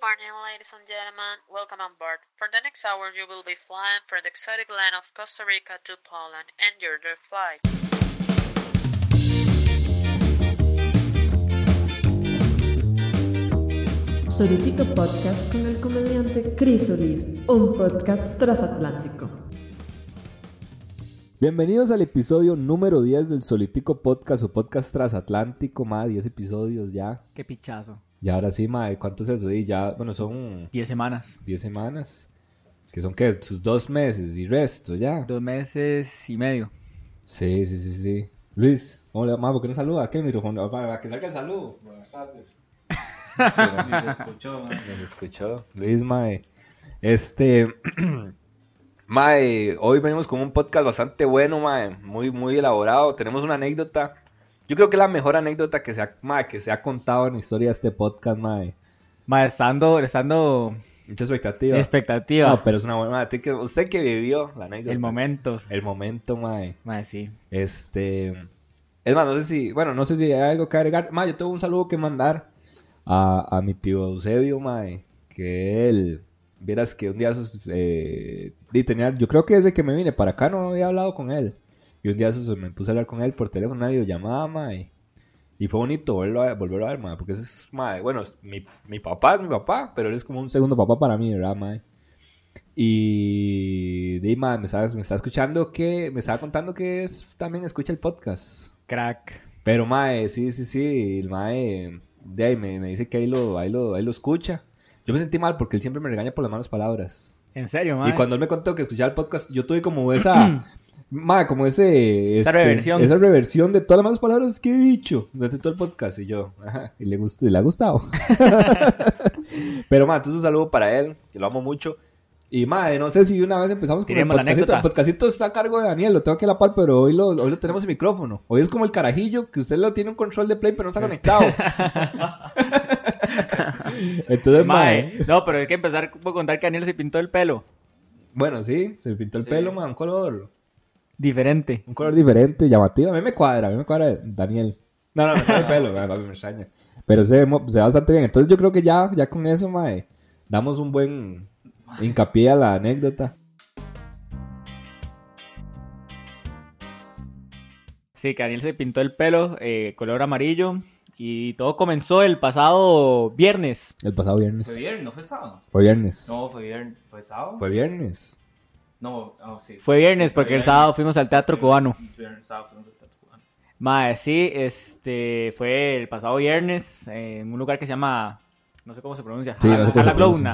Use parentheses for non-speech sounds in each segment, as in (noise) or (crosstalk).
Good morning, ladies and gentlemen. Welcome on board. For the next hour, you will be flying from the exotic land of Costa Rica to Poland. Enjoy the flight. Solitico Podcast con el comediante Chris Solís, un podcast transatlántico. Bienvenidos al episodio número 10 del Solitico Podcast o Podcast Transatlántico, más 10 episodios ya. Qué pichazo. Y ahora sí, mae, ¿cuánto es eso? Y ya, bueno, son 10 semanas. 10 semanas. Que son, ¿qué? Sus dos meses y resto, ya. Dos meses y medio. Sí, sí, sí, sí. Luis, ¿cómo le va? ¿Por qué no saluda? ¿Qué micrófono? Para que salga el saludo. Buenas tardes. (laughs) Sí, escuchó. Nos escuchó. Luis, mae. Este... (clears throat) mae, hoy venimos con un podcast bastante bueno, mae. Muy, muy elaborado. Tenemos una anécdota. Yo creo que es la mejor anécdota que se ha, mae, que se ha contado en la historia de este podcast, mae. Ma, estando, estando Mucha expectativa. expectativa. No, pero es una buena... Usted que, usted que vivió la anécdota. El momento. El momento, mae. Ma, sí. Este... Es más, no sé si... Bueno, no sé si hay algo que agregar. Mae, yo tengo un saludo que mandar a, a mi tío Eusebio, mae. Que él... Vieras que un día... Eh, y tenía, yo creo que desde que me vine para acá no había hablado con él. Y un día esos, me puse a hablar con él por teléfono, una videollamada, mae. Y fue bonito volverlo a, volverlo a ver, mae. Porque ese es, mae, bueno, mi, mi papá es mi papá, pero él es como un segundo papá para mí, ¿verdad, mae? Y de mae, me estaba, me estaba escuchando que, me estaba contando que es, también escucha el podcast. Crack. Pero, mae, sí, sí, sí, el mae, de ahí me, me dice que ahí lo, ahí lo, ahí lo escucha. Yo me sentí mal porque él siempre me regaña por las malas palabras. En serio, ma. Y cuando él me contó que escuchaba el podcast, yo tuve como esa, (clears throat) mae, como ese, Esa este, reversión. esa reversión de todas las malas palabras que he dicho durante todo el podcast. Y yo, ajá, y le, gustó, y le ha gustado. (laughs) Pero, mae, entonces un saludo para él, que lo amo mucho. Y, mae, no sé si una vez empezamos con el podcastito. El podcastito está a cargo de Daniel, lo tengo que la par, pero hoy lo, hoy lo tenemos en micrófono. Hoy es como el carajillo, que usted lo tiene un control de play, pero no está conectado. (laughs) Entonces, Ma, mae, eh, No, pero hay que empezar por contar que Daniel se pintó el pelo. bueno, sí, se pintó el pelo, mae, un color, Diferente. un color diferente, llamativo. A mí me cuadra, a mí me cuadra Daniel. No, no, me cuadra el pelo, papi, me extraña. Pero se ve, se ve bastante bien. Entonces yo creo que ya, ya con eso, mae, damos un buen hincapié a la anécdota. Sí, que Daniel se pintó el pelo eh, color amarillo. Y todo comenzó el pasado viernes. El pasado viernes. ¿Fue viernes? ¿No fue sábado? Fue viernes. No, fue viernes. ¿Fue sábado? Fue viernes. No, ah, sí. Fue viernes porque el viernes. sábado fuimos al Teatro Cubano. Viernes, sábado fuimos al Teatro Cubano. Mae, sí, este fue el pasado viernes eh, en un lugar que se llama, no sé cómo se pronuncia, Sí, no sé cómo se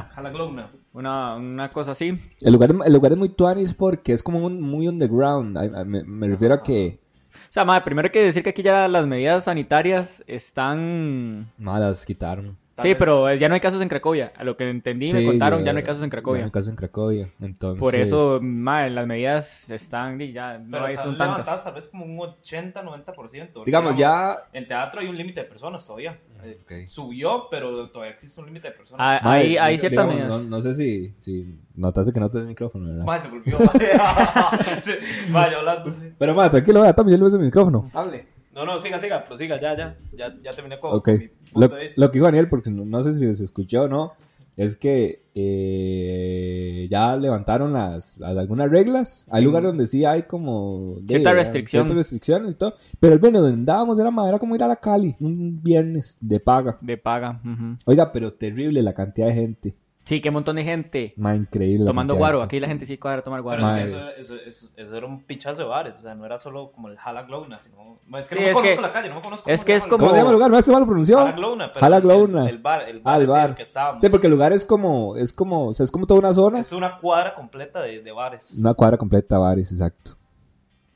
una, una cosa así. El lugar, el lugar es muy tuanis porque es como un, muy underground. Ay, ay, Me, me refiero a que O sea, mae, primero hay que decir que aquí ya las medidas sanitarias están... malas quitaron. Sí, vez- pero ya no hay casos en Cracovia. A lo que entendí, me Sí, contaron, ya- ya no hay casos en Ya no Cracovia. hay casos en Cracovia. Entonces, Por eso, mae, las medidas están, y ya no Pero hay, están son levantadas tantas. tal vez como un 80-90%. Digamos, ya- En teatro hay un límite de personas todavía. Eh, Ok. Subió, pero todavía existe un límite de personas. Ah, Mae, Hay, hay ciertas digamos, medidas. no, no sé si, si notaste que no tenés micrófono, ¿verdad? Mae, se volvió. (laughs) (laughs) Sí, Vaya, hablando, sí. Pero, ma, tranquilo, vea, también yo le el micrófono. Hable. No, no, siga, siga, prosiga, ya, ya. Ya, ya terminé con Ok. mi Lo, que dijo Daniel, porque no, no sé si se escuchó o no, es que eh, ya levantaron las, las- algunas reglas. Hay lugares donde sí hay como... de- Cierta restricción. Ciertas restricciones y todo. Pero el viernes donde andábamos era, ma, era como ir a la Cali, un viernes de paga. De paga. Oiga, pero terrible la cantidad de gente. Sí, que un montón de gente Ma, increíble. tomando guaro. Aquí la gente sí cuadra a tomar Pero guaro. es que eso, eso, eso, eso era un pichazo de bares, o sea, no era solo como el Jala Glowna, sino... Es que Sí, no me es conozco que- la calle, no me conozco es que es como- ¿Cómo se llama el lugar? ¿No se mal pronunciado? Pero Jala el- bar, el bar, Ah, el ese bar. el que estábamos. Sí, porque el lugar es como, es como, o sea, es como toda una zona. Es una cuadra completa de, de bares. Una cuadra completa de bares, exacto.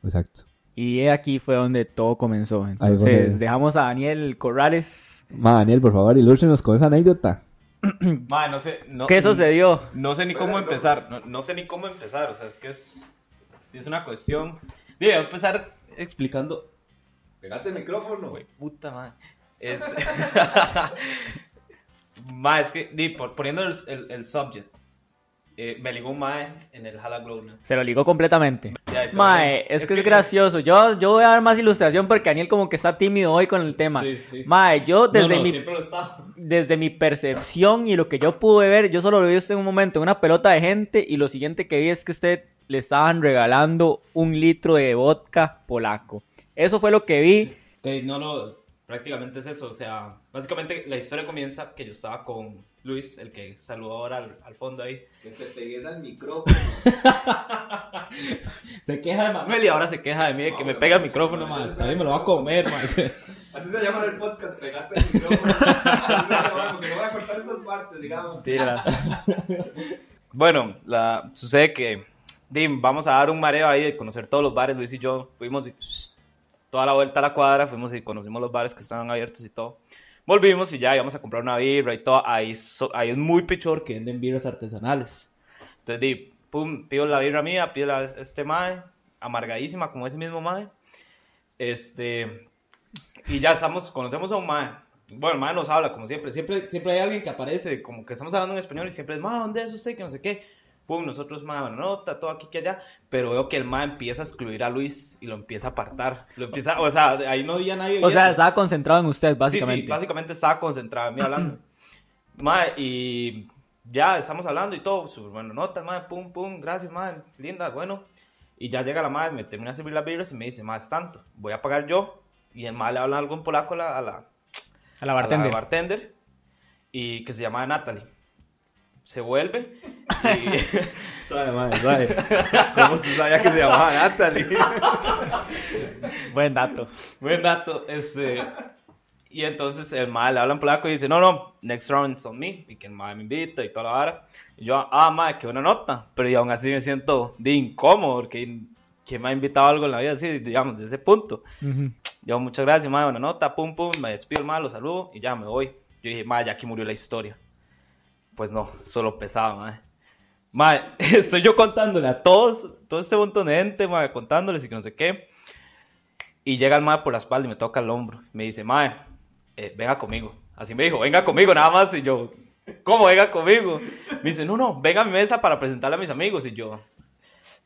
Exacto. Y aquí fue donde todo comenzó. Entonces, dejamos a Daniel Corrales. Ma, Daniel, por favor, ilústrenos con esa anécdota. (clears throat) Ma, no sé. No, ¿Qué sucedió? No sé ni cómo empezar. No, no sé ni cómo empezar. O sea, es que es. Es una cuestión. A empezar explicando. Pegate el micrófono, Güey, puta madre. Es. (laughs) ma, es que. Di, por- poniendo el, el, el subject. Eh, me ligó un mae en el Hala Glow. ¿no? Se lo ligó completamente. Ya, Mae, es, es que, que- es gracioso. Yo, yo voy a dar más ilustración porque Daniel como que está tímido hoy con el tema. Sí, sí. Mae, yo desde no, no, mi desde mi percepción y lo que yo pude ver, yo solo lo vi usted en un momento en una pelota de gente y lo siguiente que vi es que usted le estaban regalando un litro de vodka polaco. Eso fue lo que vi. Ok, no, no, prácticamente es eso. O sea, básicamente la historia comienza que yo estaba con Luis, el que saludó ahora al, al fondo ahí. Que te pegues al micrófono. (laughs) Se queja de Manuel y ahora se queja de mí de que me pega el micrófono, más. A mí me lo va a comer, más. (laughs) Así se llama el podcast, pegate el micrófono. (laughs) Así se llama, porque no voy a cortar esas partes, digamos. bueno, la, sucede que Dim, vamos a dar un mareo ahí de conocer todos los bares. Luis y yo fuimos y, toda la vuelta a la cuadra, fuimos y conocimos los bares que estaban abiertos y todo. Volvimos y ya íbamos a comprar una birra y todo. Ahí, so- ahí es muy pichor que venden birras artesanales. Entonces, di, pum, pido la birra mía, pido la, este mae, amargadísima como ese mismo mae. Este, y ya estamos, conocemos a un mae. Bueno, el mae nos habla como siempre. Siempre, siempre hay alguien que aparece, como que estamos hablando en español y siempre es, mae, ¿dónde es usted? Que no sé qué. Pum, nosotros, bueno, nota, todo aquí que allá. Pero veo que el mae empieza a excluir a Luis y lo empieza a apartar. Lo empieza, o sea, ahí no había nadie. O sea, viendo. estaba concentrado en usted, Sí, básicamente. sí, básicamente estaba concentrado en mí hablando. (clears throat) Mae, y ya estamos hablando y todo, súper buena nota, mae, pum, pum, gracias, mae, linda, bueno. Y ya llega la madre, me termina de servir las birras y me dice, es tanto, voy a pagar yo. Y el mae le habla algo en polaco a la, a la, a la bartender. a la bartender y que se llama Natalie. Se vuelve y... (laughs) Suave, madre, suave. ¿Cómo se sabía que se llamaba Natalie? (laughs) Buen dato. Buen dato. Este, y entonces el mae le habla en polaco y dice, no, no, next round is on me. Y que el mae me invita y toda la vara. Y yo, ah, mae, qué buena nota. Pero y aún así me siento de incómodo porque ¿quién me ha invitado a algo en la vida así, digamos, de ese punto? Yo, muchas gracias, mae, buena nota, pum, pum, me despido mae, lo saludo y ya me voy. Yo dije, mae, ya aquí murió la historia. Pues no, solo pesaba, mae. Mae, (laughs) estoy yo contándole a todos, todo este montón de gente, mae, contándoles y que no sé qué. Y llega el mae por la espalda y me toca el hombro. Me dice, mae, eh, venga conmigo. Así me dijo, venga conmigo nada más. Y yo, ¿cómo venga conmigo? Me dice, no, no, venga a mi mesa para presentarle a mis amigos. Y yo,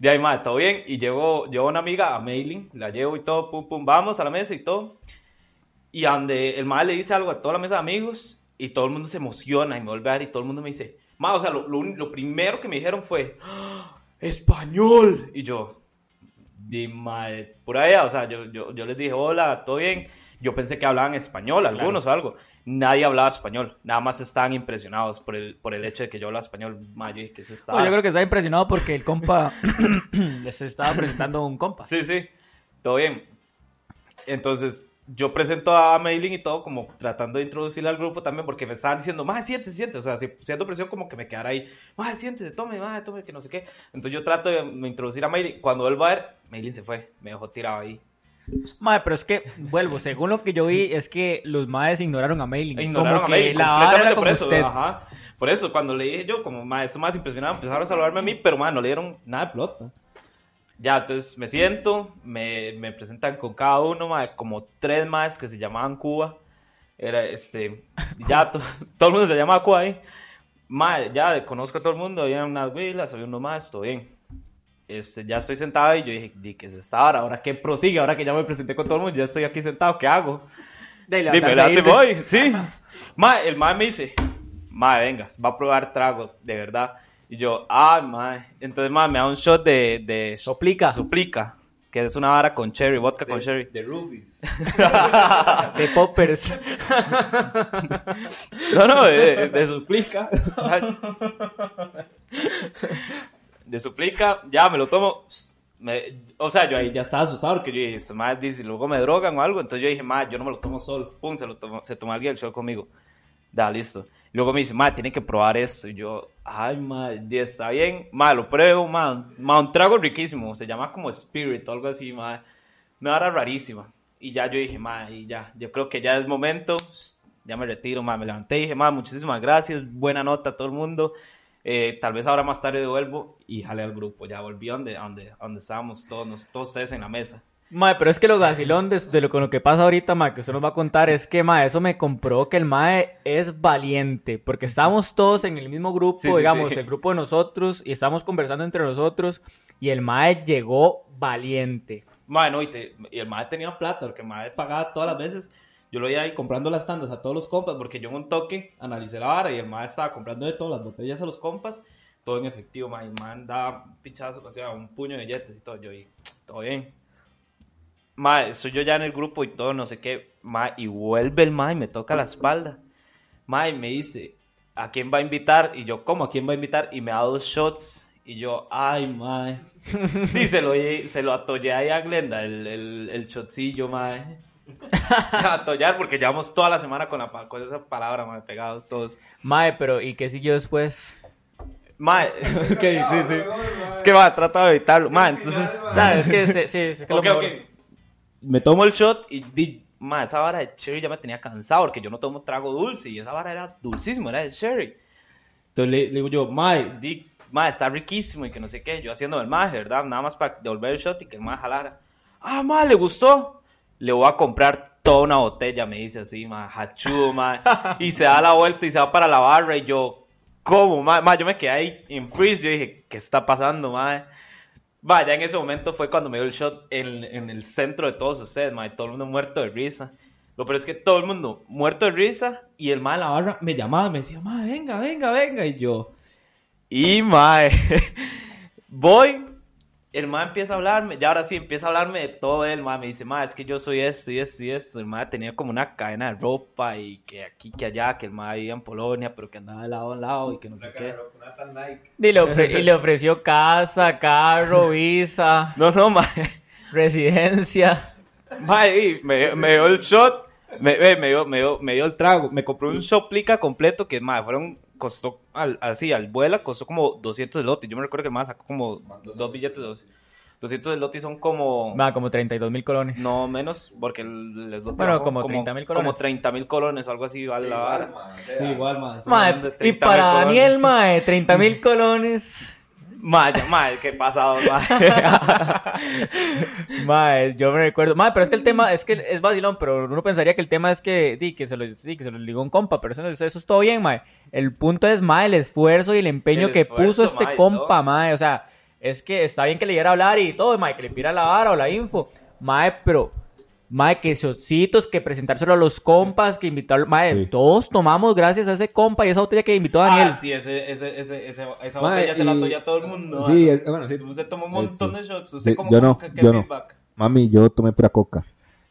de ahí, mae, todo bien. Y llevo, llevo una amiga a mailing, la llevo y todo, pum, pum, vamos a la mesa y todo. Y donde el mae le dice algo a toda la mesa de amigos y todo el mundo se emociona y me vuelve a y todo el mundo me dice, mae, o sea, lo, lo lo primero que me dijeron fue, "¡Ah! ¡Español! Y yo, de mae, por allá, o sea, yo, yo, yo les dije, hola, ¿todo bien? Yo pensé que hablaban español, algunos o algo. Nadie hablaba español, nada más estaban impresionados por el, por el hecho de que yo hablaba español. Mae, yo dije, ¿qué es esta No, yo vara?". creo que estaba impresionado porque el compa (coughs) les estaba presentando un compa. Sí, sí, todo bien. Entonces, yo presento a Mailing y todo, como tratando de introducirle al grupo también, porque me estaban diciendo, más siéntese, siéntese. O sea, si- siento presión como que me quedara ahí, más siéntese, tome, más tome, que no sé qué. Entonces, yo trato de me introducir a Mailing. Cuando vuelvo a ver, Mailing se fue, me dejó tirado ahí. Madre, pero es que, vuelvo, según lo que yo vi, es que los maes ignoraron a Mailing. Ignoraron como a Mailing completamente por eso. usted. Ajá. Por eso, cuando le dije yo, como, más eso más impresionado, empezaron a saludarme a mí, pero, más no le dieron nada de pelota. Ya, entonces me siento, me, me presentan con cada uno, mae, como tres más que se llamaban Cuba. Era este, (laughs) ya to- todo el mundo se llamaba Cuba ahí. Mae, ya conozco a todo el mundo, había unas vilas, había uno más, todo bien. Este, ya estoy sentado y yo dije, di que es esta hora, ahora qué prosigue, ahora que ya me presenté con todo el mundo, ya estoy aquí sentado, ¿qué hago? Dime, e irse. voy, sí. (laughs) Ma, el mae me dice, mae, vengas, va a probar trago, de verdad. Y yo, ah, mae. Entonces, mae, me da un shot de... de. Soplica, que es una vara con cherry, vodka con cherry. De Rubies. (laughs) De poppers. No, no, de, de suplica. De suplica, ya me lo tomo. Me- o sea, yo ahí ya estaba asustado porque yo dije, este mae dice, luego me drogan o algo. Entonces yo dije, mae, yo no me lo tomo solo. Pum, se lo tomó, se tomó alguien el show conmigo. Da, listo. Luego me dice, mae, tiene que probar esto. Y yo, ay, di, está bien. Mae, lo pruebo, mae. Mae, un trago riquísimo. Se llama como Spirit o algo así, mae. una hora rarísima. Y ya yo dije, ma, y ya, yo creo que ya es momento, ya me retiro, ma, me levanté y dije, ma, muchísimas gracias, buena nota a todo el mundo. Eh, tal vez ahora más tarde devuelvo y jale al grupo. Ya volví a donde, donde, donde estábamos todos, todos ustedes en la mesa. Mae, pero es que lo vacilón de, de lo, con lo que pasa ahorita, mae, que usted nos va a contar, es que, mae, eso me comprobó que el mae es valiente, porque estábamos todos en el mismo grupo, Sí, sí, digamos, sí. el grupo de nosotros, y estábamos conversando entre nosotros, y el mae llegó valiente. Mae, no, y, te- y el mae tenía plata, porque el mae pagaba todas las veces. Yo lo iba ahí comprando las tandas a todos los compas, porque yo en un toque analicé la vara y el mae estaba comprando de todas las botellas a los compas, todo en efectivo, mae. El mae andaba un pinchazo, o sea, un puño de billetes y todo. Yo y todo bien. Mae, soy yo ya en el grupo y todo, no sé qué. Mae, y vuelve el mae y me toca la espalda. Mae, me dice, ¿a quién va a invitar? Y yo, ¿cómo? ¿A quién va a invitar? Y me da dos shots. Y yo, ay, mae. (laughs) Y se lo, se lo atollé ahí a Glenda, el, el, el shotcillo, mae. (laughs) Atollar, porque llevamos toda la semana con, la, con esa palabra, mae, pegados todos. Mae, pero, ¿y qué siguió después? Mae, (laughs) ok, sí, sí. Es que, mae, trata de evitarlo. Mae, entonces... ¿Sabes? Es que, sí, sí, es que lo Ok, mejor- ok. Me tomo el shot y di, ma, esa vara de cherry ya me tenía cansado porque yo no tomo trago dulce y esa vara era dulcísimo, era de cherry. Entonces le, le digo yo, ma, di, ma, está riquísimo y que no sé qué. Yo haciendo el maje, ¿verdad? Nada más para devolver el shot y que el maje jalara. Ah, ma, le gustó. Le voy a comprar toda una botella, me dice así, ma, hachú, ma. y se da la vuelta y se va para la barra y yo, ¿cómo, ma? Ma, yo me quedé ahí en freeze. Yo dije, ¿qué está pasando, ma? Vaya, en ese momento fue cuando me dio el shot en, en el centro de todos ustedes, mae, todo el mundo muerto de risa. Lo peor es que todo el mundo muerto de risa y el mae de la barra me llamaba, me decía, mae, venga, venga, venga. Y yo, y mae, (laughs) voy, el mae empieza a hablarme, ya ahora sí empieza a hablarme de todo él, mae, me dice, mae, es que yo soy esto y esto y esto. El mae tenía como una cadena de ropa y que aquí, que allá, que el mae vivía en Polonia, pero que andaba de lado a lado y que no sé qué. Y le, ofre- y le (laughs) ofreció casa, carro, visa, No, no, mae. residencia. Mae, y me, me dio el shot, me, me, me dio, me, dio, me dio el trago, me compré un shot plica completo que, mae, fueron, costó, al, así, al vuela, costó como 200 de lote. Yo me recuerdo que el mae sacó como dos billetes, dos- 200 de lote son como, Va, como 32 mil colones. no menos, porque el lote Bueno, como 30.000 colones. Como 30 mil colones o algo así, vale la vara. Sí, igual, de y 30.000 para. Daniel, mae, 30 mil colones. Mae, mae, qué pasado, mae. (laughs) Mae, yo me recuerdo. Mae, pero es que el tema, es que es vacilón, pero uno pensaría que el tema es que, di, que se lo, di, que se lo ligó un compa, pero eso, eso es todo bien, mae. El punto es, mae, el esfuerzo y el empeño El que esfuerzo, puso este mae, compa, mae. O sea, es que está bien que le diera a hablar y todo, mae, que le pida la vara o la info. Mae, pero, mae, que shotcitos, que presentárselo a los compas, que invitarlo, mae, Sí. todos tomamos gracias a ese compa y esa botella que invitó a Daniel. Ah, sí, ese, ese, ese, ese- esa Mae, botella se la toya a todo el mundo. Sí, es- bueno, sí. Usted tomó un montón Sí. de shots. ¿Usted Sí, cómo, yo no, yo no. Mami, yo tomé pura coca.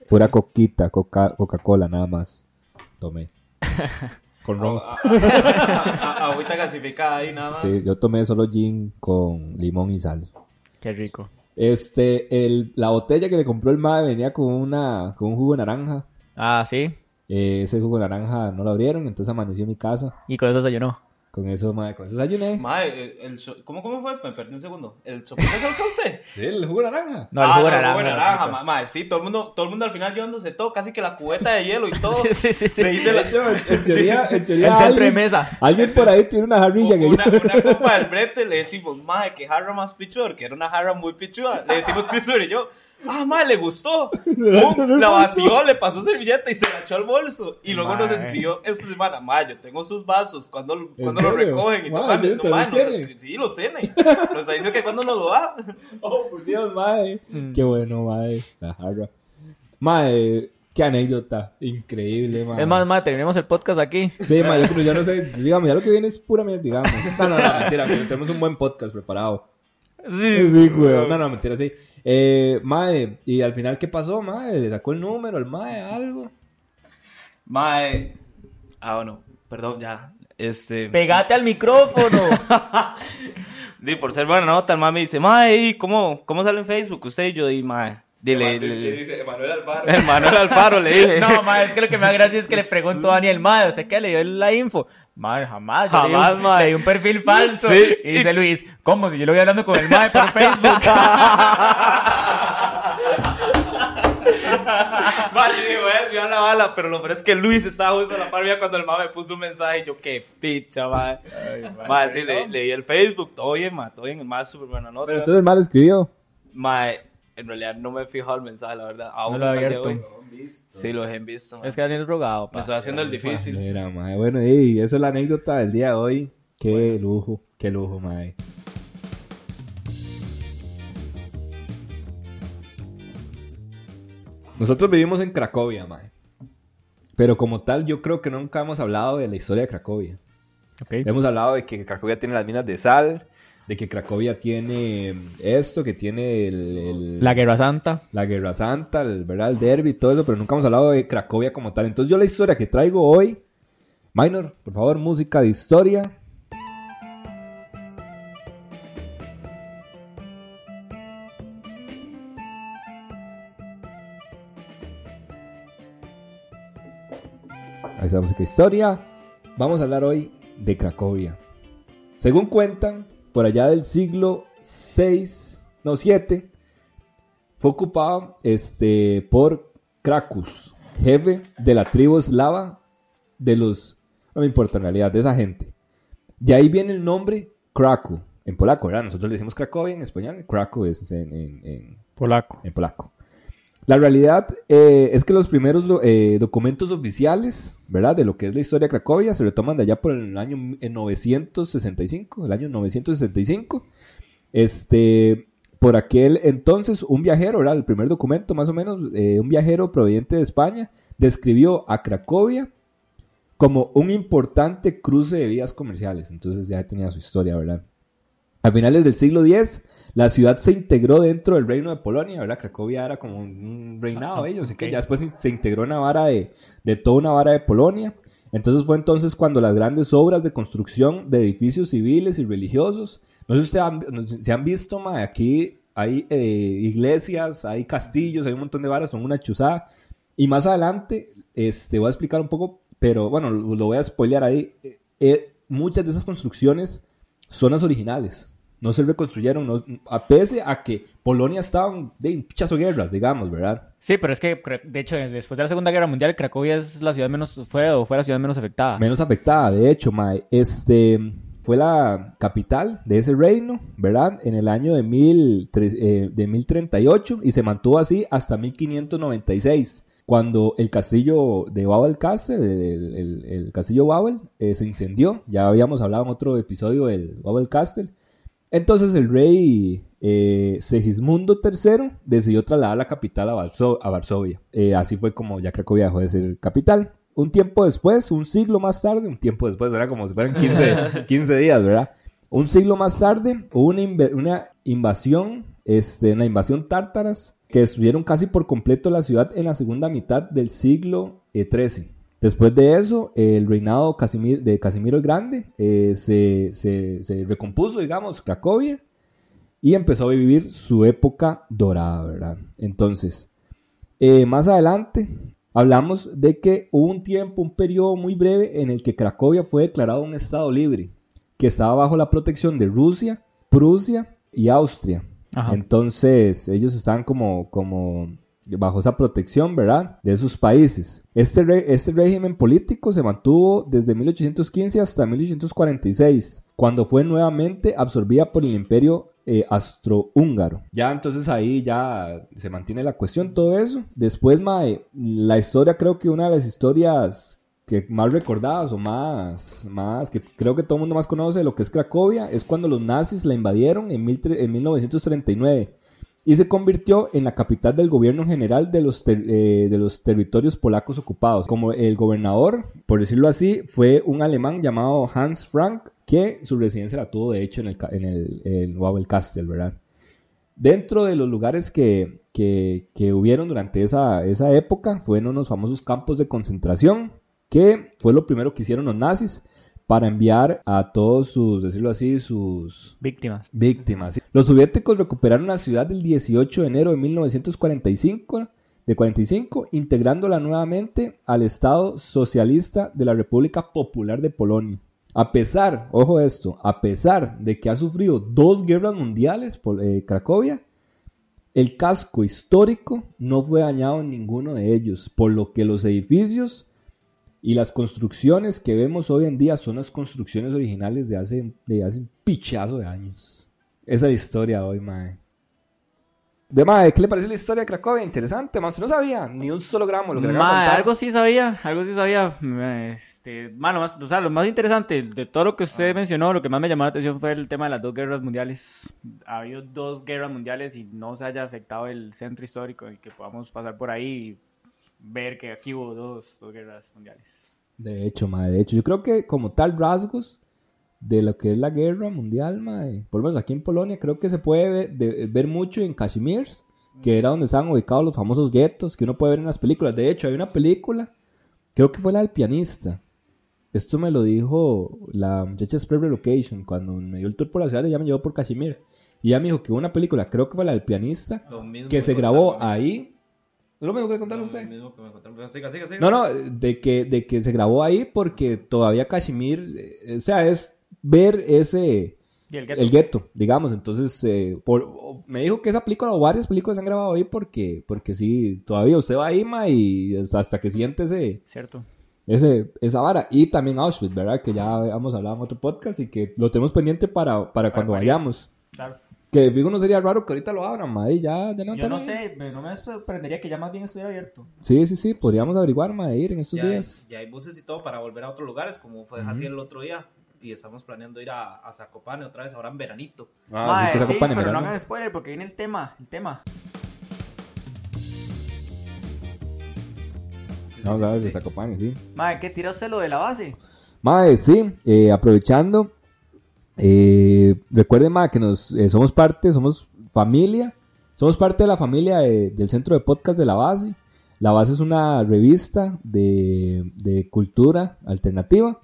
Pura coquita, coca, Coca-Cola, nada más. Tomé. (laughs) Con ron. Agüita gasificada ahí nada más. Sí, yo tomé solo gin con limón y sal. Qué rico. Este, el, la botella que le compró el madre venía con una, con un jugo de naranja. Ah, sí. Eh, ese jugo de naranja no lo abrieron, entonces amaneció en mi casa. Y con eso desayunó. Con eso, madre, con eso desayuné. Mae, el, el cho- ¿cómo, ¿cómo fue? Me perdí un segundo. ¿El chopito se lo usted? (laughs) Sí, el jugo de naranja. No, el ah, jugo de no, el naranja. jugo de naranja, ma- mae, sí, todo el mundo, todo el mundo al final llevándose todo, casi que la cubeta de hielo y (laughs) todo. Sí, sí, sí, sí. Hice la- hecho, en, teoría, (laughs) en teoría El centro de alguien, mesa. alguien por ahí tiene una jarrilla que una, yo... una copa del brete, le decimos, mae, que jarra más pichuda, que era una jarra muy pichuda. Le decimos Christopher y yo, ah, mae, le gustó. (laughs) Pum, la vació, le pasó servilleta y se la echó al bolso. Y luego nos escribió esta semana, mae, yo tengo sus vasos, cuando, ¿En cuando lo serio? recogen? Y no, ¿Te mae, los tiene? sí, los tiene. Nos dice que cuando nos lo da. (laughs) Oh, por Dios, madre. Qué bueno, madre. La jarra. Madre, qué anécdota. Increíble, madre. Es más, madre, terminemos el podcast aquí. Sí, madre, yo, yo no sé. Dígame, ya lo que viene es pura mierda, digamos. No, no, no, mentira. pero tenemos un buen podcast preparado. Sí, sí, güey. No, no, mentira, sí. Eh, madre, y al final, ¿qué pasó, madre? ¿Le sacó el número al madre, algo? Mae. Ah, bueno, perdón, ya. Este. Pegate al micrófono. (laughs) Di, por ser buena nota, el mae me dice, mae, ¿y ¿cómo, ¿cómo sale en Facebook usted y yo? Y mae, dile, le, le- dice Emanuel Alvaro. (laughs) el Manuel Alfaro le dije. (laughs) No, madre, es que lo que me da gracia es que le preguntó a Daniel, madre, ¿usted qué le dio la info? Madre, jamás. yo le di un- Jamás, madre. Le di un perfil falso. Sí. Y dice Luis, ¿cómo? Si yo lo voy hablando con el madre por Facebook. (laughs) tirar la bala, pero lo peor es que Luis estaba justo a la par mía cuando el mae me puso un mensaje y yo, qué picha, mae. Mae, sí, le- leí el Facebook, todo bien, mae, todo bien, el mae súper buena nota. Pero entonces mal escribió. Mae, en realidad no me he fijado el mensaje, la verdad. Aún No lo he abierto. Hoy. Sí, los he visto. Es que Daniel es Me estoy haciendo el difícil. Mira, mae. Bueno, y esa es la anécdota del día de hoy. Qué lujo, qué lujo, mae. Nosotros vivimos en Cracovia, mae. Pero como tal, yo creo que nunca hemos hablado de la historia de Cracovia. Hemos hablado de que Cracovia tiene las minas de sal, de que Cracovia tiene esto, que tiene el- el, La Guerra Santa. la Guerra Santa, el, ¿verdad? el derby y todo eso, pero nunca hemos hablado de Cracovia como tal. Entonces yo la historia que traigo hoy, Minor, por favor, música de historia. Ahí está la música de historia. Vamos a hablar hoy de Cracovia. Según cuentan, por allá del siglo 6, no 7, fue ocupado este, por Krakus, jefe de la tribu eslava de los... No me importa en realidad, de esa gente. De ahí viene el nombre Kraku, en polaco, ¿verdad? Nosotros le decimos Cracovia en español, Kraku es en, en- en- Polaco. en polaco. La realidad eh, es que los primeros eh, documentos oficiales, ¿verdad? De lo que es la historia de Cracovia se retoman de allá por el año en 965, el año 965. Este, por aquel entonces, un viajero, ¿verdad? El primer documento, más o menos, eh, un viajero proveniente de España, describió a Cracovia como un importante cruce de vías comerciales. Entonces ya tenía su historia, ¿verdad? A finales del siglo X, la ciudad se integró dentro del reino de Polonia, ¿verdad? Cracovia era como un reinado de ellos, así que ya después se integró una vara de, de toda una vara de Polonia. Entonces fue entonces cuando las grandes obras de construcción de edificios civiles y religiosos, no sé si ustedes han, si visto, ma, aquí hay eh, iglesias, hay castillos, hay un montón de varas, son una chuzada. Y más adelante, este, voy a explicar un poco, pero bueno, lo, lo voy a spoilear ahí. Eh, eh, muchas de esas construcciones son las originales. No se reconstruyeron, no- a pese a que Polonia estaba en de pichazo guerras, digamos, ¿verdad? Sí, pero es que, de hecho, después de la Segunda Guerra Mundial, Cracovia es la ciudad menos, fue o fue la ciudad menos afectada. Menos afectada, de hecho, mae. Este fue la capital de ese reino, ¿verdad? En el año de, mil, eh, de 1038 y se mantuvo así hasta 1596, cuando el castillo de Babel Castle, el, el- el castillo Babel, eh, se incendió. Ya habíamos hablado en otro episodio del Babel Castle. Entonces el rey eh, Segismundo III decidió trasladar la capital a, Varso- a Varsovia. Eh, así fue como ya Cracovia dejó de ser capital. Un tiempo después, un siglo más tarde, un tiempo después, ¿verdad? Como si fueran 15, 15 (laughs) días, ¿verdad? Un siglo más tarde hubo una, invasión, este, una invasión tártaras que destruyeron casi por completo la ciudad en la segunda mitad del siglo eh, XIII. Después de eso, el reinado Casimir- de Casimiro el Grande eh, se, se- se recompuso, digamos, Cracovia, y empezó a vivir su época dorada, ¿verdad? Entonces, eh, más adelante hablamos de que hubo un tiempo, un periodo muy breve en el que Cracovia fue declarado un estado libre, que estaba bajo la protección de Rusia, Prusia y Austria. Ajá. Entonces, ellos estaban como, como bajo esa protección, ¿verdad? De esos países. Este, este régimen político se mantuvo desde 1815 hasta 1846, cuando fue nuevamente absorbida por el imperio eh, astrohúngaro. Ya entonces ahí ya se mantiene la cuestión, todo eso. Después, mae, la historia creo que una de las historias que más recordadas o más, más que creo que todo el mundo más conoce de lo que es Cracovia es cuando los nazis la invadieron en, mil en 1939 y se convirtió en la capital del gobierno general de los, eh, de los territorios polacos ocupados. Como el gobernador, por decirlo así, fue un alemán llamado Hans Frank, que su residencia la tuvo de hecho en el, en el, el Wawel Castle, ¿verdad? Dentro de los lugares que, que, que hubieron durante esa, esa época, fueron los famosos campos de concentración, que fue lo primero que hicieron los nazis para enviar a todos sus, decirlo así, sus Víctimas. víctimas. Los soviéticos recuperaron la ciudad el 18 de enero de 1945, de 45, integrándola nuevamente al Estado socialista de la República Popular de Polonia. A pesar, ojo esto, a pesar de que ha sufrido dos guerras mundiales por eh, Cracovia, El casco histórico no fue dañado en ninguno de ellos, por lo que los edificios y las construcciones que vemos hoy en día son las construcciones originales de hace, de hace un pichazo de años. Esa es la historia hoy, mae. De mae, ¿qué le parece la historia de Cracovia? Interesante. Si no sabía ni un solo gramo lo que le acabo de Ma, contar. algo sí sabía, algo sí sabía. Este, mano, más, o sea, lo más interesante de todo lo que usted Ah. mencionó, lo que más me llamó la atención fue el tema de las dos guerras mundiales. Ha habido dos guerras mundiales y no se haya afectado el centro histórico y que podamos pasar por ahí y ver que aquí hubo dos, dos guerras mundiales. De hecho, mae, de hecho, yo creo que como tal rasgos de lo que es la guerra mundial, mae, por lo menos aquí en Polonia, creo que se puede ver, de- ver mucho en Kashmir, que era donde estaban ubicados los famosos guetos que uno puede ver en las películas. De hecho, hay una película, creo que fue la del pianista. Esto me lo dijo la muchacha de Spread Relocation cuando me dio el tour por la ciudad, ella me llevó por Kashmir. Y ella me dijo que hubo una película, creo que fue la del pianista, que se grabó ahí. ¿Es lo mismo que contaron Lo usted? mismo que me contaron. Pero Siga, siga, siga. No, no, de que, de que se grabó ahí porque todavía Kashmir, eh, o sea, es ver ese, Y el gueto. el gueto, digamos. Entonces, eh, por- me dijo que esa película o varias películas se han grabado ahí porque, porque sí, todavía usted va ahí, ma, y hasta, hasta que siente ese, Cierto. ese, esa vara. Y también Auschwitz, ¿verdad? Que ya hemos hablado en otro podcast y que lo tenemos pendiente para, para cuando vayamos. Claro. Que fijo no sería raro que ahorita lo abran, ma, y ya, ya no Yo no sé, me- no me sorprendería que ya más bien estuviera abierto. Sí, sí, sí, podríamos averiguar, ma, ir en estos Ya hay, días. ya hay buses y todo para volver a otros lugares, como fue así el otro día. Y estamos planeando ir a, a Zakopane otra vez, ahora en veranito. Ah, Mae, sí, se acompañen, pero no ¿verdad? hagan spoiler porque viene el tema, el tema. Vamos a ver, de Zakopane, sí. Mae, ¿qué tira usted lo de la base? Mae, sí, eh, aprovechando, eh, recuerden, que nos, eh, somos parte, somos familia, somos parte de la familia de- del Centro de Podcast de La Base. La Base es una revista de, de cultura alternativa.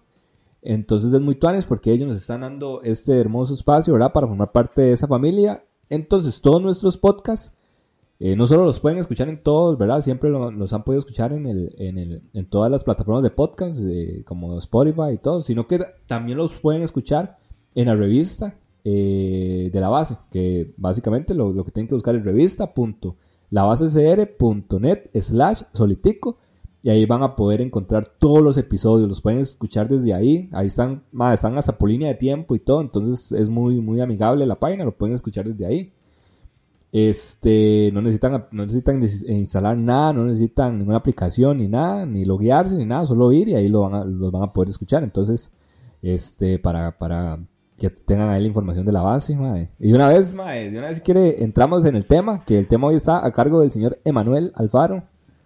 Entonces es muy tuanes porque ellos nos están dando este hermoso espacio, ¿verdad? Para formar parte de esa familia. Entonces todos nuestros podcasts eh, no solo los pueden escuchar en todos, ¿verdad? Siempre lo- los han podido escuchar en, en, en todas las plataformas de podcast, como Spotify y todo, sino que también los pueden escuchar en la revista eh, de la base, que básicamente lo, que tienen que buscar es revista.labasecr.net slash solitico y ahí van a poder encontrar todos los episodios, los pueden escuchar desde ahí, ahí están, ma, están hasta por línea de tiempo y todo, entonces es muy, muy amigable la página, lo pueden escuchar desde ahí. Este, no necesitan, no necesitan instalar nada, no necesitan ninguna aplicación ni nada, ni loguearse ni nada, solo ir y ahí lo van a, los van a poder escuchar. Entonces, este, para, para que tengan ahí la información de la base, mae. Y de una vez, mae, de una vez si quiere, entramos en el tema, que el tema hoy está a cargo del señor Emanuel Alfaro.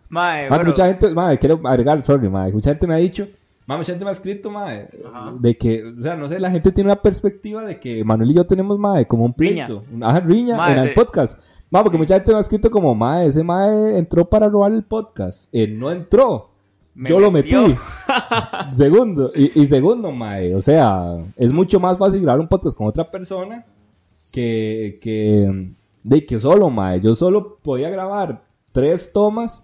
Mae, Mae, bueno, mucha gente, mae, quiero agregar, sorry, mae, mucha gente me ha dicho, mae, mucha gente me ha escrito, mae, de que, o sea, no sé, la gente tiene una perspectiva de que Manuel y yo tenemos, mae, como un pleito. Ajá, riña Mae, en el sí. podcast. Mae, porque mucha gente me ha escrito como, mae, ese mae entró para robar el podcast. Él no entró. Me yo lo metí. (laughs) segundo, y, y segundo, mae, o sea, es mucho más fácil grabar un podcast con otra persona que, que, de que solo, mae. Yo solo podía grabar tres tomas,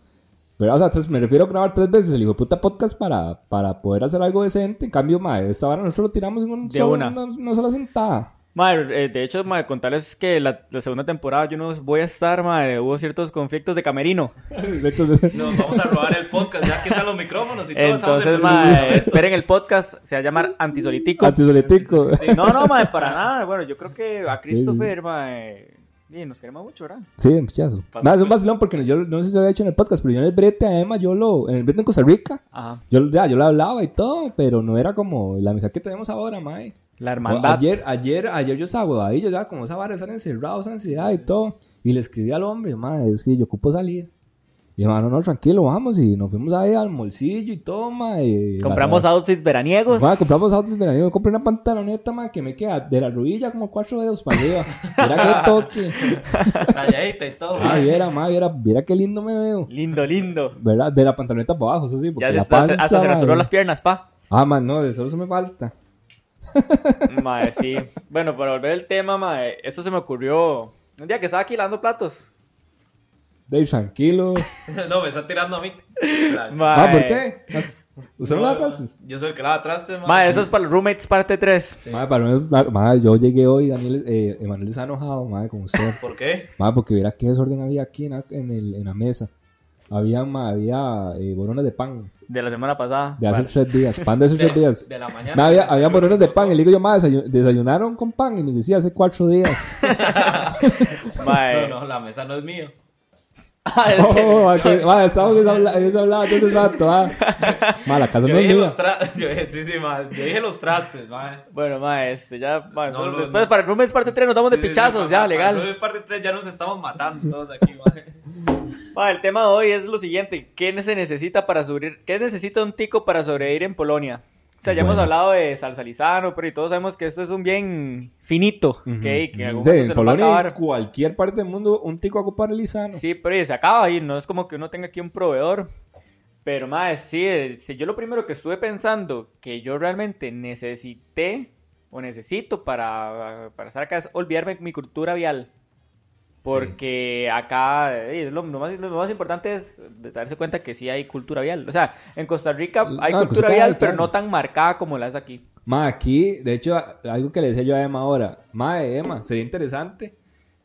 pero, o sea, tres- me refiero a grabar tres veces el hijo de puta podcast para, para poder hacer algo decente. En cambio, mae, esta hora nosotros lo tiramos en un De solo- una. una, una sola sentada. Mae, eh, de hecho, mae, contarles que la, la segunda temporada yo no voy a estar, mae, hubo ciertos conflictos de camerino. (laughs) Nos vamos a robar el podcast, ya que están los micrófonos y todo. estamos Entonces, esto. (laughs) esperen el podcast, se va a llamar Antisolitico. Antisoletico. No, no, mae, para nada. Bueno, yo creo que a Christopher, mae, sí, nos queremos mucho, ¿verdad? Sí, un pichazo. Nada, es un vacilón porque yo no sé si lo había hecho en el podcast, pero yo en el brete a Emma, yo lo, en el brete en Costa Rica, Ajá. yo ya, yo lo hablaba y todo, pero no era como la amistad que tenemos ahora, mae. La O- hermandad. Ayer, ayer, ayer yo estaba huevadillo, ya como esa vara de estar encerrado, esa ansiedad y todo. Y le escribí al hombre, madre, es que yo ocupo salir. Y hermano, no, tranquilo, vamos. Y nos fuimos ahí al molcillo y todo, madre. Compramos outfits veraniegos. Madre, compramos autos veraniegos. Yo compré una pantaloneta, madre, que me queda de la rodilla como cuatro dedos para arriba. Mira qué (laughs) toque. Rayadita y todo. Ah, viera, madre, viera, viera qué lindo me veo. Lindo, lindo. ¿Verdad? De la pantaloneta para abajo, eso sí. Porque Ya se la panza, hasta se rasuró las piernas, pa. Ah, man, no, de eso eso me falta. (laughs) Mae, sí. Bueno, para volver al tema, mae, esto se me ocurrió un día que estaba aquí lavando platos. De tranquilo. (laughs) No, me está tirando a mí. (laughs) Mae, Ah, ¿por qué? ¿Usted no, lava trastes? Yo soy el que lava trastes, ma. Ma, eso es para los roommates parte 3. Madre, para mí, es- madre, yo llegué hoy, Daniel, eh, Emanuel está enojado, madre, con usted. ¿Por qué? Madre, porque verá qué desorden había aquí en la, en el, en la mesa. Había, ma, había eh, borones de pan De la semana pasada. de hace tres días, pan de hace tres días. De la mañana. Ma, había, había de pan y le digo yo, madre, desayu- desayunaron con pan y me decía hace cuatro días. (laughs) Ma, eh. No, no, la mesa no es mío. Ah, es (laughs) que- Oh, (laughs) ma, que- ma, estábamos en esa habla- en esa hablada todo ese rato, ah. Ma, la casa Yo no es dije mía. los trastes. Sí, sí, ma. Yo dije los trastes, ma. Bueno, ma, este, ya, ma, No, no, después no. para el roommates parte 3 nos damos de Sí, sí, sí, pichazos, pa- ya, legal. pa- en parte 3 ya nos estamos matando todos aquí, ma. Ma, el tema de hoy es lo siguiente. ¿Qué se necesita para sobrevivir? ¿Qué necesita un tico para sobrevivir en Polonia? O sea, ya hemos hablado de salsalizano, pero y todos sabemos que esto es un bien finito, ¿ok? Que en algún Sí, momento se en nos va a Polonia en cualquier parte del mundo un tico a ocupar el lisano. Sí, pero se acaba ahí, no es como que uno tenga aquí un proveedor. Pero más, sí, si yo lo primero que estuve pensando que yo realmente necesité o necesito para, para estar acá es olvidarme mi cultura vial. Porque acá eh, lo, lo más, lo más importante es darse cuenta que sí hay cultura vial. O sea, en Costa Rica hay cultura vial, pero no tan marcada como la es aquí. Ma, aquí, de hecho, algo que le decía yo a Emma ahora. Ma, Emma, sería interesante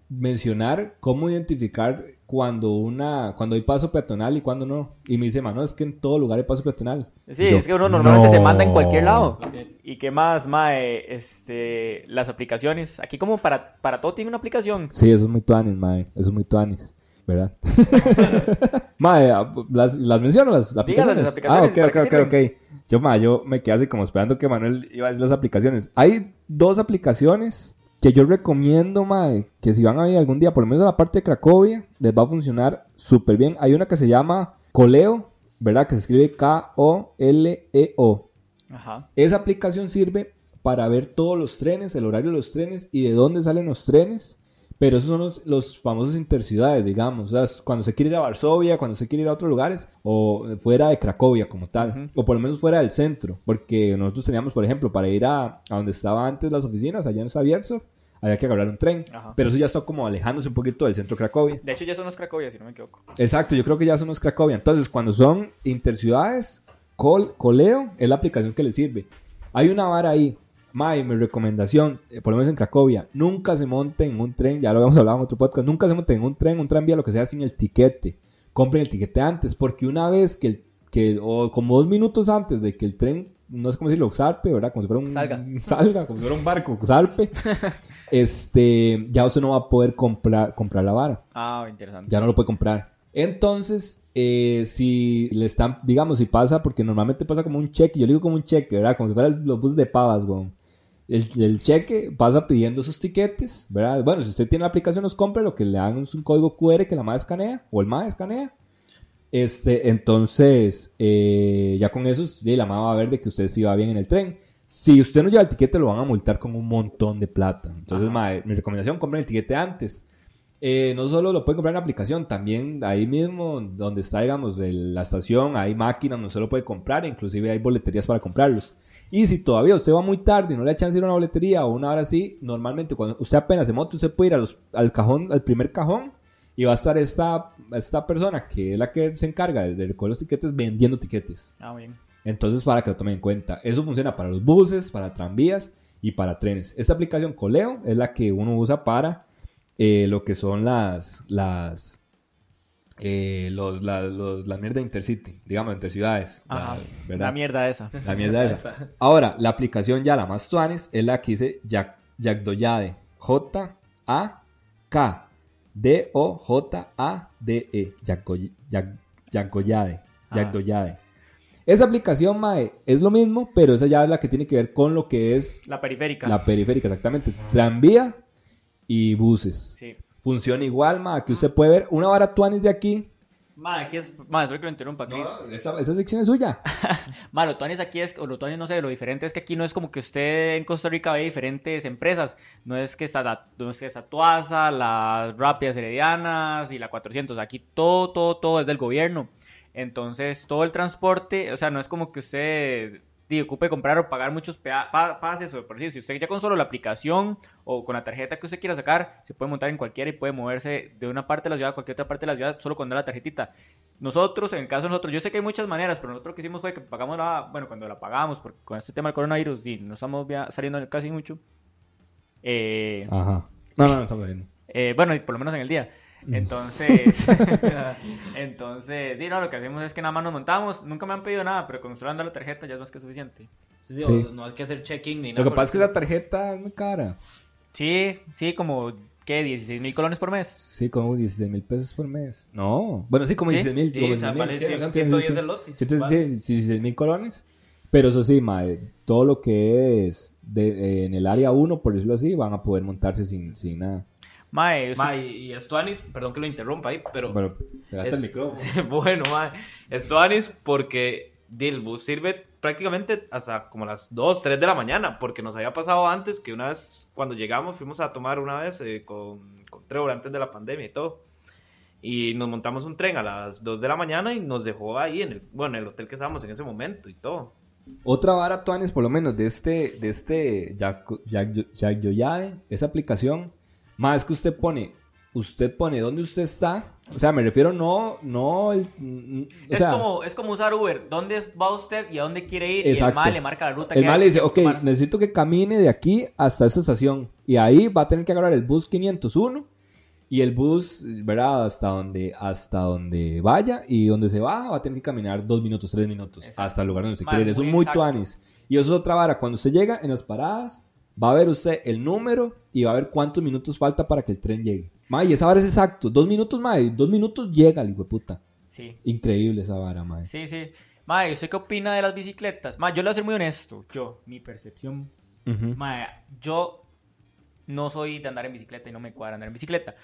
mencionar cómo identificar cuando una cuando hay paso peatonal y cuando no. Y me dice, mano, es que en todo lugar hay paso peatonal. Sí, yo, es que uno normalmente se manda en cualquier lado. ¿Y qué más, mae? Este, las aplicaciones. Aquí como para, para todo tiene una aplicación. Sí, eso es muy tuanis, mae. Eso es muy tuanis. ¿Verdad? (laughs) mae, ah, las, las menciono, las aplicaciones. las aplicaciones, Ah, ok, ¿para ok, qué ok, ok. Yo, mae, yo me quedé así como esperando que Manuel iba a decir las aplicaciones. Hay dos aplicaciones que yo recomiendo, mae, que si van a ir algún día, por lo menos a la parte de Cracovia, les va a funcionar súper bien. Hay una que se llama Coleo, ¿verdad? Que se escribe K-O-L-E-O. Ajá. Esa aplicación sirve para ver todos los trenes, el horario de los trenes y de dónde salen los trenes. Pero esos son los, los famosos interciudades, digamos. O sea, cuando se quiere ir a Varsovia, cuando se quiere ir a otros lugares, o fuera de Cracovia como tal, o por lo menos fuera del centro. Porque nosotros teníamos, por ejemplo, para ir a, a donde estaban antes las oficinas, allá en Saviersov, había que agarrar un tren. Ajá. Pero eso ya está como alejándose un poquito del centro de Cracovia. De hecho, ya son los Cracovia, si no me equivoco. Exacto, yo creo que ya son los Cracovia. Entonces, cuando son interciudades, Col- Coleo es la aplicación que le sirve. Hay una vara ahí. May, mi recomendación, eh, por lo menos en Cracovia, nunca se monten en un tren, ya lo habíamos hablado en otro podcast, nunca se monten en un tren, un tranvía, lo que sea, sin el tiquete. Compren el tiquete antes, porque una vez que el, que, o como dos minutos antes de que el tren, no sé cómo decirlo, zarpe, ¿verdad? Como si fuera un... Salga. (laughs) Salga, como si fuera un barco, zarpe. (laughs) este, ya usted no va a poder comprar, comprar la vara Ah, interesante. ya no lo puede comprar. Entonces, eh, si le están, digamos, si pasa, porque normalmente pasa como un cheque, yo le digo como un cheque, ¿verdad? Como si fueran los buses de pavas, weón. El, el cheque pasa pidiendo sus tiquetes, ¿verdad? Bueno, si usted tiene la aplicación, los compre, lo que le dan es un código QR que la madre escanea, o el madre escanea. Este, entonces, eh, ya con eso, la madre va a ver de que usted sí va bien en el tren. Si usted no lleva el tiquete, lo van a multar con un montón de plata. Entonces, madre, mi recomendación, compren el tiquete antes. Eh, no solo lo pueden comprar en la aplicación, también ahí mismo donde está, digamos, de la estación, hay máquinas donde usted lo puede comprar, inclusive hay boleterías para comprarlos. Y si todavía usted va muy tarde y no le da chance de ir a una boletería o una hora así, normalmente cuando usted apenas se monta, usted puede ir a los- al cajón, al primer cajón, y va a estar esta, esta persona que es la que se encarga de, de recoger los tiquetes vendiendo tiquetes. Ah, bien. Entonces, para que lo tomen en cuenta, eso funciona para los buses, para tranvías y para trenes. Esta aplicación Coleo es la que uno usa para eh, lo que son las, las, eh, los, la, los, la mierda Intercity, digamos, interciudades. Ajá. la- ¿verdad? La mierda esa. La mierda esa. (laughs) Ahora, la aplicación ya la más tuanis es la que dice Jack, Jackdoyade. Jackdoyade. Ah. Jackdoyade. Esa aplicación, mae, es lo mismo, pero esa ya es la que tiene que ver con lo que es La periférica. la periférica, exactamente. Tranvía y buses. Sí. Funciona igual, mae, que usted puede ver una vara tuanis de aquí. Ma, aquí es... Ma, solo que lo interrumpa, Chris. esa, esa sección es suya. (laughs) Ma, lo tuanis aquí es, o lo tuanis no sé, lo diferente es que aquí no es como que usted en Costa Rica ve diferentes empresas. No es que está, la- no es que está Tuasa, las Rápidas Heredianas y la 400. Aquí todo, todo, todo es del gobierno. Entonces, todo el transporte, o sea, no es como que usted di, ocupe comprar o pagar muchos pa- pases o por decir, si usted ya con solo la aplicación o con la tarjeta que usted quiera sacar, se puede montar en cualquiera y puede moverse de una parte de la ciudad a cualquier otra parte de la ciudad solo con dar la tarjetita. Nosotros, en el caso de nosotros, yo sé que hay muchas maneras, pero nosotros lo que hicimos fue que pagamos la, bueno, cuando la pagamos, porque con este tema del coronavirus, di, no estamos saliendo casi mucho. Eh, Ajá. No, no, no estamos viendo. eh, bueno, y por lo menos en el día. Entonces, (laughs) (laughs) entonces, sí, no, lo que hacemos es que nada más nos montamos. Nunca me han pedido nada, pero con solo andar la tarjeta ya es más que suficiente. Sí, sí, No hay que hacer check-in ni Lo nada. que por pasa es que esa tarjeta es muy cara. Sí, sí, como, ¿qué? 16 mil colones por mes. Sí, como 16 mil pesos por mes. No. Bueno, sí, como ¿Sí? 16 mil. Sí, o sea, 16,000, vale sí, 100, ajá, 110 sí, el lotis, sí, vale. 16 mil colones. Pero eso sí, mae, todo lo que es de, eh, en el área 1, por decirlo así, van a poder montarse sin, sin nada. Mae, eso- Ma, y, y Estuanis, perdón que lo interrumpa ahí, pero... Bueno, es- el micrófono. (laughs) Bueno, ma, Estuanis porque di, el bus sirve prácticamente hasta como las 2, 3 de la mañana, porque nos había pasado antes que una vez cuando llegamos fuimos a tomar una vez eh, con, con Trevor antes de la pandemia y todo. Y nos montamos un tren a las 2 de la mañana y nos dejó ahí en el, bueno, en el hotel que estábamos en ese momento y todo. Otra vara, Tuanes, por lo menos, de este, de este Yak- Yak- Yak Yoyade, esa aplicación, más que usted pone, usted pone dónde usted está, o sea, me refiero no, no, el, mm, o es, sea, como, es como usar Uber. ¿Dónde va usted y a dónde quiere ir? Y Exacto. el mae le marca la ruta El que mal le dice, ok, necesito que camine de aquí hasta esta estación. Y ahí va a tener que agarrar el bus 501 y el bus, ¿verdad? Hasta donde, hasta donde vaya y donde se baja va a tener que caminar dos minutos, tres minutos Exacto. hasta el lugar donde se quiere ir. Eso es muy tuanis. Y eso es otra vara. Cuando usted llega en las paradas, va a ver usted el número y va a ver cuántos minutos falta para que el tren llegue. Ma, y esa vara es exacto. Dos minutos, ma, y dos minutos llega el hijo de puta. Sí, Increíble esa vara, ma. sí, sí. Mae, ¿usted qué opina de las bicicletas? Mae, yo le voy a ser muy honesto. Yo, mi percepción Ujú. Mae, yo no soy de andar en bicicleta y no me cuadra andar en bicicleta.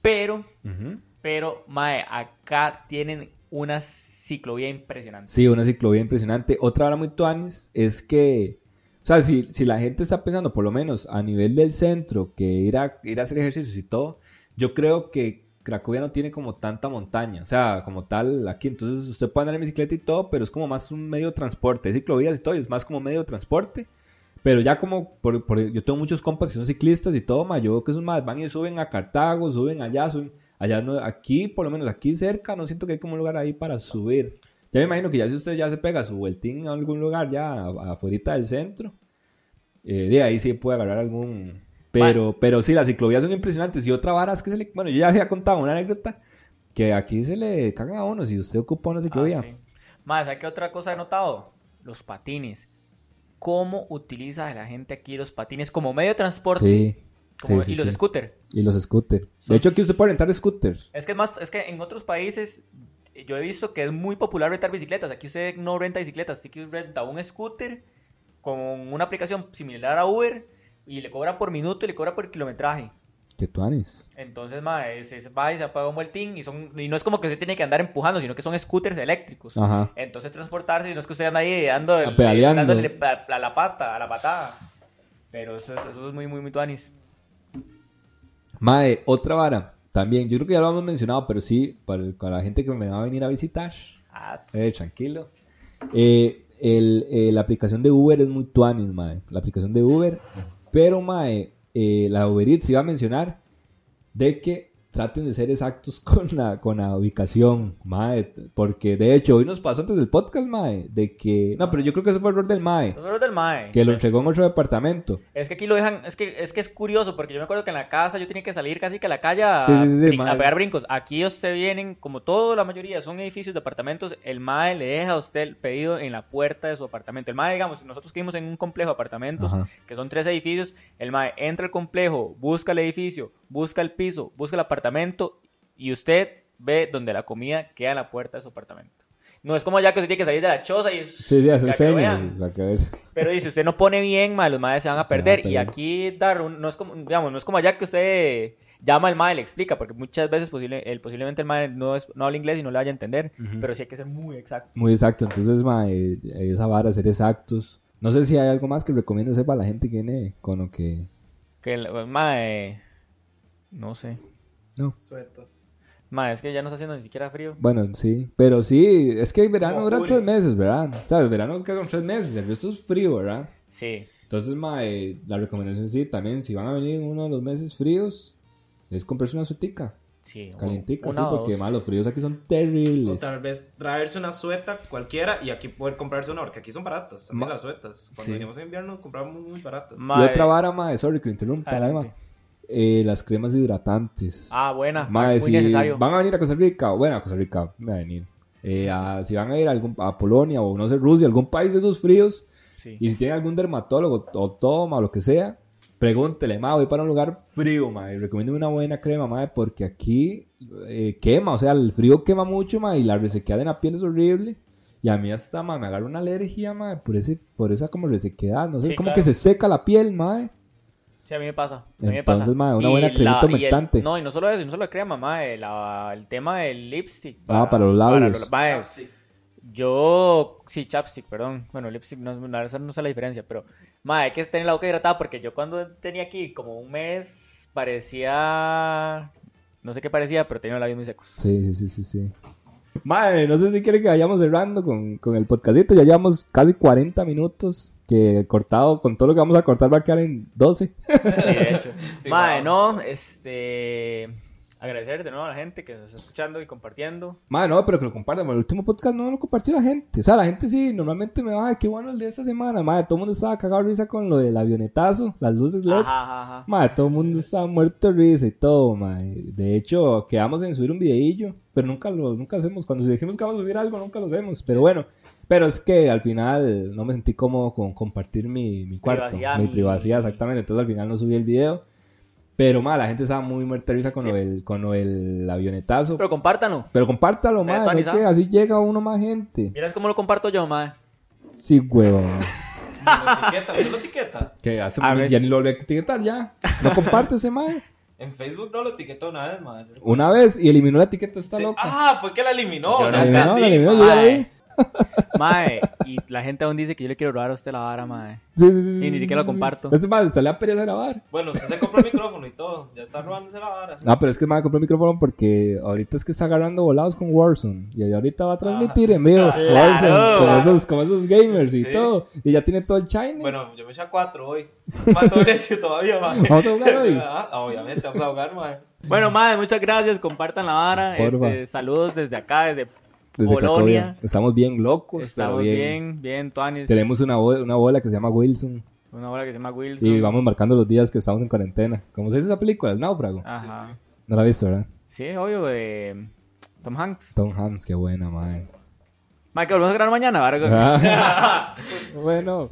Pero, Ujú. pero, mae, acá tienen una ciclovía impresionante. Sí, una ciclovía impresionante. Otra hora muy tuanis es que, o sea, si, si la gente está pensando, por lo menos a nivel del centro, que ir a, ir a hacer ejercicios y todo, yo creo que Cracovia no tiene como tanta montaña, o sea, como tal aquí. Entonces usted puede andar en bicicleta y todo, pero es como más un medio de transporte. Hay ciclovías y todo, y es más como medio de transporte. Pero ya como, por, por- yo tengo muchos compas que son ciclistas y todo, ma, yo veo que esos más van y suben a Cartago, suben allá, suben allá. No, aquí, por lo menos aquí cerca, no siento que hay como un lugar ahí para subir. Ya me imagino que ya si usted ya se pega su vueltín a algún lugar ya afuera del centro, eh, de ahí sí puede agarrar algún... Pero, pero sí, las ciclovías son impresionantes. Y otra vara es que se le... Bueno, yo ya había contado una anécdota que aquí se le cagan a uno si usted ocupa una ciclovía. Ah, sí. Mae, ¿sabe qué otra cosa he notado? Los patines. ¿Cómo utiliza la gente aquí los patines como medio de transporte? Sí, Como- sí, sí, y los scooters. Y los scooters. De hecho, aquí usted puede rentar scooters. Es que más, es que en otros países yo he visto que es muy popular rentar bicicletas. Aquí usted no renta bicicletas, aquí usted renta un scooter con una aplicación similar a Uber y le cobra por minuto y le cobra por kilometraje. Que tuanis. Entonces, mae, se, se va y se apaga un vueltín y, son, y no es como que se tiene que andar empujando, sino que son scooters eléctricos. Ajá. Entonces transportarse y no es que usted anda ahí dando el- Pedaleando. dándole a, a la pata, a la patada. Pero eso es, eso es muy, muy, muy tuanis. Mae, otra vara. También, yo creo que ya lo hemos mencionado, pero sí, para, el- para la gente que me va a venir a visitar, eh, tranquilo. Eh, el, eh, la aplicación de Uber es muy tuanis, mae. La aplicación de Uber. Pero, mae, eh, la Uber Eats iba a mencionar de que traten de ser exactos (laughs) con la, con la ubicación, mae. Porque, de hecho, hoy nos pasó antes del podcast, mae, de que... No, pero yo creo que ese fue error del mae. Los números del mae. Que lo entregó en otro departamento. Es que aquí lo dejan, es que, es que es curioso, porque yo me acuerdo que en la casa yo tenía que salir casi que a la calle a, Sí, sí, sí, sí, brin- a mae. pegar brincos. Aquí ellos se vienen, como toda la mayoría, son edificios de apartamentos, el MAE le deja a usted el pedido en la puerta de su apartamento. El MAE, digamos, nosotros que vivimos en un complejo de apartamentos, Ajá. que son tres edificios, el MAE entra al complejo, busca el edificio, busca el piso, busca el apartamento, y usted ve donde la comida queda en la puerta de su apartamento. No es como ya que usted tiene que salir de la choza y... Sí, sí, hacer señas. que ver. Pero dice, usted no pone bien, ma, los madres se van a Se van a perder. y perder. aquí dar no es como, digamos, no es como allá que usted llama al madre y le explica, porque muchas veces posible, el, posiblemente el madre no, es- no habla inglés y no le vaya a entender, pero sí hay que ser muy exacto. Muy exacto. Entonces, mae, esa vara, ser exactos. No sé si hay algo más que recomiendo para la gente que viene con lo que... Que el madre, no sé. No. Suetas. Ma, es que ya no está haciendo ni siquiera frío. Bueno, sí. Pero sí, es que el verano Como dura tres meses, ¿verdad? O sea, el verano es que son tres meses, el resto es frío, ¿verdad? Sí. Entonces, mae, la recomendación sí, también, si van a venir en uno de los meses fríos, es comprarse una suetica, Sí. calientica, sí, o porque, mae, los fríos aquí son O terribles. tal vez traerse una sueta cualquiera y aquí poder comprarse una, porque aquí son baratas también Ma- las suetas. Cuando Sí. venimos en invierno compramos muy baratas. Ma- Y otra vara, mae, sorry que lo interrumpa, Adelante. Eh, las cremas hidratantes. Ah, buena. Mae, muy si necesario. van a venir a Costa Rica, bueno, a Costa Rica, van a venir. Eh, a- si van a ir a, algún, a Polonia o no sé, Rusia, algún país de esos fríos, Sí. y si tienen algún dermatólogo o toma o lo que sea, pregúntele, ma, voy para un lugar frío, ma, y recomiéndeme una buena crema, ma, porque aquí eh, quema, o sea, el frío quema mucho, ma, y la resequedad en la piel es horrible. Y a mí hasta, ma, me agarra una alergia, ma, por, ese, por esa como resequedad, no sé, Sí, es como claro. que se seca la piel, ma. Sí, a mí me pasa. A mí me Entonces, pasa. mae, una Y buena la- cremita el- humectante. No, y no solo eso, y no solo crema, mae, la- el tema del lipstick. Ah, para los labios. los- mae, yo, sí, chapstick, perdón. Bueno, lipstick, no, la no sé la diferencia, pero, mae, hay que tener la boca hidratada porque yo cuando tenía aquí como un mes parecía, no sé qué parecía, pero tenía los labios muy secos. Sí, sí, sí, sí, sí. Madre, no sé si quiere que vayamos cerrando con, con el podcastito. Ya llevamos casi 40 minutos. Que cortado, con todo lo que vamos a cortar va a quedar en 12. Sí, de hecho. Sí, vamos. no, este, agradecer de nuevo a la gente que nos está escuchando y compartiendo. Madre, no, pero que lo compartan. El último podcast no lo compartió la gente. O sea, la gente sí, normalmente me va, "Ay, qué bueno el de esta semana. Madre, todo el mundo estaba cagado de risa con lo del avionetazo, las luces LEDs. Ajá, ajá, ajá. Madre, todo el mundo estaba muerto de risa y todo, madre. De hecho, quedamos en subir un videillo, pero nunca lo nunca hacemos. Cuando dijimos que vamos a subir algo, nunca lo hacemos. Pero bueno, pero es que al final no me sentí cómodo con compartir mi, mi cuarto, Privacidad, mi mi- privacidad, exactamente. Entonces al final no subí el video. Pero, madre, la gente estaba muy muerta de risa con, Sí. del, con del avionetazo. Pero compártanlo. Pero compártalo, no es que así llega uno más gente. Miras cómo lo comparto yo, mae. Sí, huevón. (laughs) Lo etiqueta, ¿usted lo etiqueta? Que hace ya ni lo volví a etiquetar ya. No comparte ese madre. En Facebook no lo etiquetó una vez, madre. Una vez y eliminó la etiqueta esta Sí. loca. Ah, fue que la eliminó. Yo no la eliminó, la eliminó, yo ya la vi. (laughs) Mae, y la gente aún dice que yo le quiero robar a usted la vara, mae. Sí, sí, sí. Y ni siquiera sí, lo comparto. Es más, sale a pereza grabar. Bueno, usted se compró el micrófono y todo. Ya está robándose la vara. No, pero es que me compró el micrófono porque ahorita es que está agarrando volados con Warzone. Y ahorita va a transmitir en vivo Warzone con esos, con esos gamers y Sí. todo. Y ya tiene todo el shiny. Bueno, yo me eché a cuatro hoy. Mato necio todavía, madre. ¿Vamos a jugar hoy? Ah, obviamente, vamos a jugar, madre. Bueno, mae, muchas gracias. Compartan la vara. Este, saludos desde acá, desde, Desde Polonia. Cracovia. Estamos bien locos, Estamos pero bien. bien, bien, Tuanis. Tenemos una, bo- una bola que se llama Wilson. una hora que se llama Wilson. Y vamos marcando los días que estamos en cuarentena. ¿Cómo se dice esa película? El náufrago. Ajá. No la has visto, ¿verdad? Sí, obvio, de Tom Hanks. Tom Hanks, qué buena, mae. Mae, que volvemos a grabar mañana, ¿verdad? Ah. (laughs) (laughs) bueno.